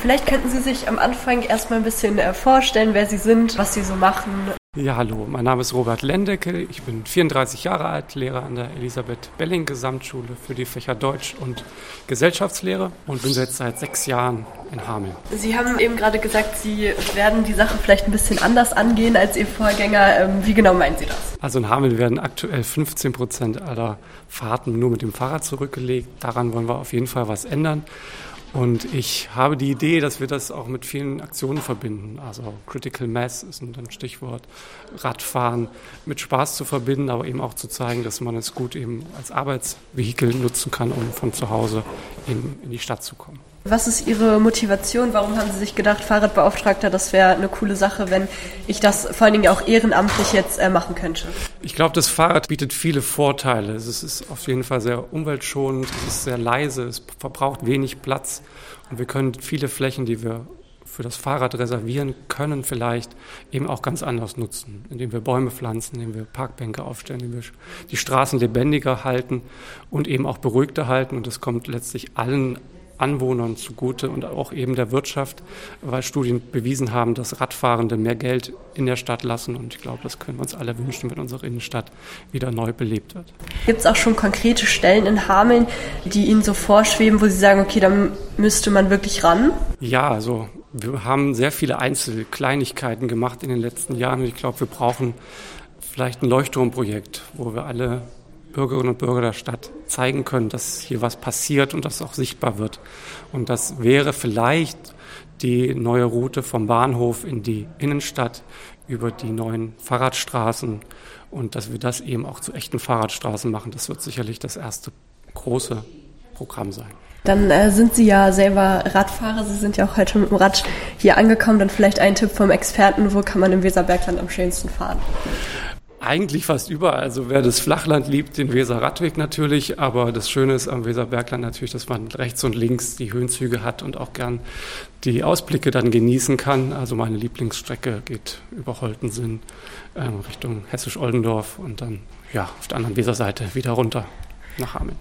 Vielleicht könnten Sie sich am Anfang erstmal ein bisschen äh, vorstellen, wer Sie sind, was Sie so machen. Ja, hallo, mein Name ist Robert Lendecke. Ich bin 34 Jahre alt, Lehrer an der Elisabeth Belling Gesamtschule für die Fächer Deutsch und Gesellschaftslehre und bin jetzt seit sechs Jahren in Hameln. Sie haben eben gerade gesagt, Sie werden die Sache vielleicht ein bisschen anders angehen als Ihr Vorgänger. Ähm, wie genau meinen Sie das? Also in Hameln werden aktuell 15 Prozent aller Fahrten nur mit dem Fahrrad zurückgelegt. Daran wollen wir auf jeden Fall was ändern. Und ich habe die Idee, dass wir das auch mit vielen Aktionen verbinden. Also Critical Mass ist ein Stichwort. Radfahren mit Spaß zu verbinden, aber eben auch zu zeigen, dass man es gut eben als Arbeitsvehikel nutzen kann, um von zu Hause eben in die Stadt zu kommen. Was ist Ihre Motivation? Warum haben Sie sich gedacht, Fahrradbeauftragter, das wäre eine coole Sache, wenn ich das vor allen Dingen auch ehrenamtlich jetzt äh, machen könnte? Ich glaube, das Fahrrad bietet viele Vorteile. Es ist auf jeden Fall sehr umweltschonend, es ist sehr leise, es verbraucht wenig Platz und wir können viele Flächen, die wir für das Fahrrad reservieren können, vielleicht eben auch ganz anders nutzen, indem wir Bäume pflanzen, indem wir Parkbänke aufstellen, indem wir die Straßen lebendiger halten und eben auch beruhigter halten. Und das kommt letztlich allen Anwohnern zugute und auch eben der Wirtschaft, weil Studien bewiesen haben, dass Radfahrende mehr Geld in der Stadt lassen. Und ich glaube, das können wir uns alle wünschen, wenn unsere Innenstadt wieder neu belebt wird. Gibt es auch schon konkrete Stellen in Hameln, die Ihnen so vorschweben, wo Sie sagen, okay, da müsste man wirklich ran? Ja, also wir haben sehr viele Einzelkleinigkeiten gemacht in den letzten Jahren. Und ich glaube, wir brauchen vielleicht ein Leuchtturmprojekt, wo wir alle Bürgerinnen und Bürger der Stadt zeigen können, dass hier was passiert und das auch sichtbar wird. Und das wäre vielleicht die neue Route vom Bahnhof in die Innenstadt über die neuen Fahrradstraßen und dass wir das eben auch zu echten Fahrradstraßen machen. Das wird sicherlich das erste große Programm sein. Dann äh, sind Sie ja selber Radfahrer. Sie sind ja auch heute mit dem Rad hier angekommen. Dann vielleicht ein Tipp vom Experten, wo kann man im Weserbergland am schönsten fahren? Eigentlich fast überall. Also wer das Flachland liebt, den Weser Radweg natürlich. Aber das Schöne ist am Weserbergland natürlich, dass man rechts und links die Höhenzüge hat und auch gern die Ausblicke dann genießen kann. Also meine Lieblingsstrecke geht über Holtensinn äh, Richtung Hessisch-Oldendorf und dann ja auf der anderen Weserseite wieder runter nach Hameln.